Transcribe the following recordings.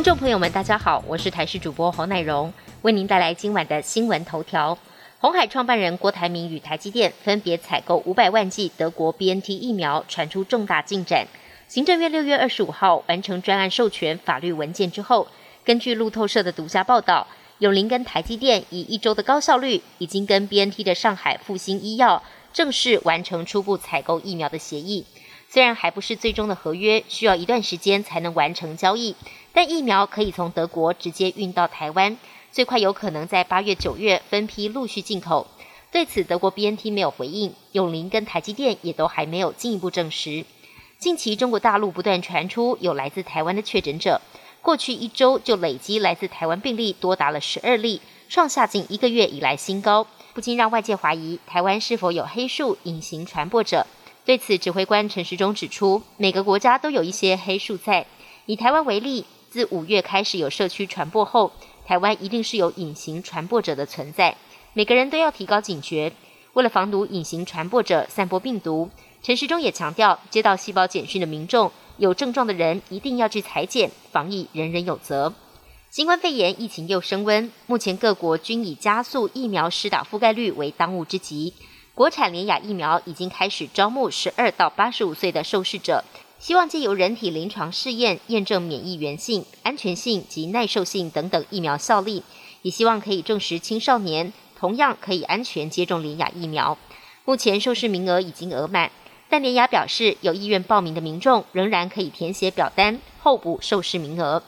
听众朋友们，大家好，我是台视主播侯乃荣，为您带来今晚的新闻头条。红海创办人郭台铭与台积电分别采购五百万剂德国 BNT 疫苗，传出重大进展。行政院六月二十五号完成专案授权法律文件之后，根据路透社的独家报道，永林跟台积电以一周的高效率，已经跟 BNT 的上海复兴医药正式完成初步采购疫苗的协议。虽然还不是最终的合约，需要一段时间才能完成交易，但疫苗可以从德国直接运到台湾，最快有可能在八月、九月分批陆续进口。对此，德国 BNT 没有回应，永林跟台积电也都还没有进一步证实。近期，中国大陆不断传出有来自台湾的确诊者，过去一周就累积来自台湾病例多达了十二例，创下近一个月以来新高，不禁让外界怀疑台湾是否有黑数隐形传播者。对此，指挥官陈时中指出，每个国家都有一些黑数在。以台湾为例，自五月开始有社区传播后，台湾一定是有隐形传播者的存在。每个人都要提高警觉，为了防堵隐形传播者散播病毒，陈时中也强调，接到细胞简讯的民众，有症状的人一定要去裁剪，防疫人人有责。新冠肺炎疫情又升温，目前各国均以加速疫苗施打覆盖率为当务之急。国产联雅疫苗已经开始招募十二到八十五岁的受试者，希望借由人体临床试验验证免疫原性、安全性及耐受性等等疫苗效力，也希望可以证实青少年同样可以安全接种联雅疫苗。目前受试名额已经额满，但联雅表示有意愿报名的民众仍然可以填写表单候补受试名额。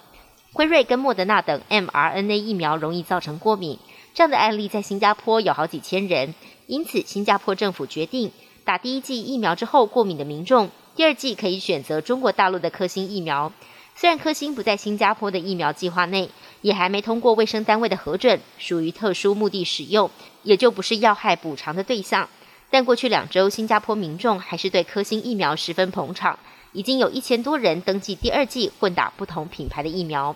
辉瑞跟莫德纳等 mRNA 疫苗容易造成过敏，这样的案例在新加坡有好几千人。因此，新加坡政府决定打第一剂疫苗之后过敏的民众，第二剂可以选择中国大陆的科兴疫苗。虽然科兴不在新加坡的疫苗计划内，也还没通过卫生单位的核准，属于特殊目的使用，也就不是要害补偿的对象。但过去两周，新加坡民众还是对科兴疫苗十分捧场，已经有一千多人登记第二剂混打不同品牌的疫苗。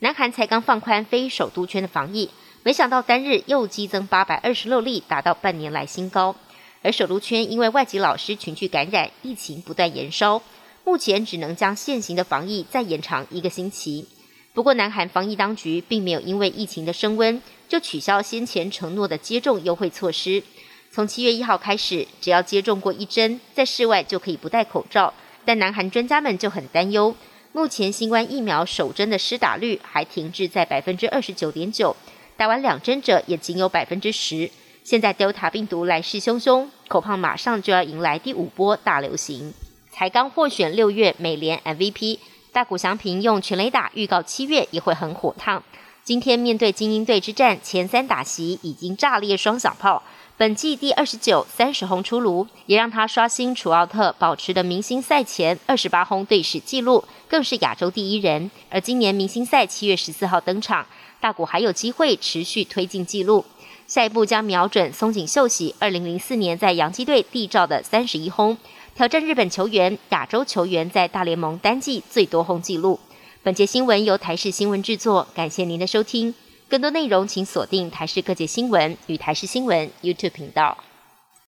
南韩才刚放宽非首都圈的防疫。没想到单日又激增八百二十六例，达到半年来新高。而首都圈因为外籍老师群聚感染，疫情不断延烧，目前只能将现行的防疫再延长一个星期。不过，南韩防疫当局并没有因为疫情的升温就取消先前承诺的接种优惠措施。从七月一号开始，只要接种过一针，在室外就可以不戴口罩。但南韩专家们就很担忧，目前新冠疫苗首针的施打率还停滞在百分之二十九点九。打完两针者也仅有百分之十。现在 Delta 病毒来势汹汹，恐怕马上就要迎来第五波大流行。才刚获选六月美联 MVP，大谷翔平用全垒打预告七月也会很火烫。今天面对精英队之战，前三打席已经炸裂双响炮，本季第二十九、三十轰出炉，也让他刷新楚奥特保持的明星赛前二十八轰队史纪录，更是亚洲第一人。而今年明星赛七月十四号登场。大谷还有机会持续推进纪录，下一步将瞄准松井秀喜二零零四年在洋基队缔造的三十一轰，挑战日本球员、亚洲球员在大联盟单季最多轰纪录。本节新闻由台视新闻制作，感谢您的收听。更多内容请锁定台视各界新闻与台视新闻 YouTube 频道。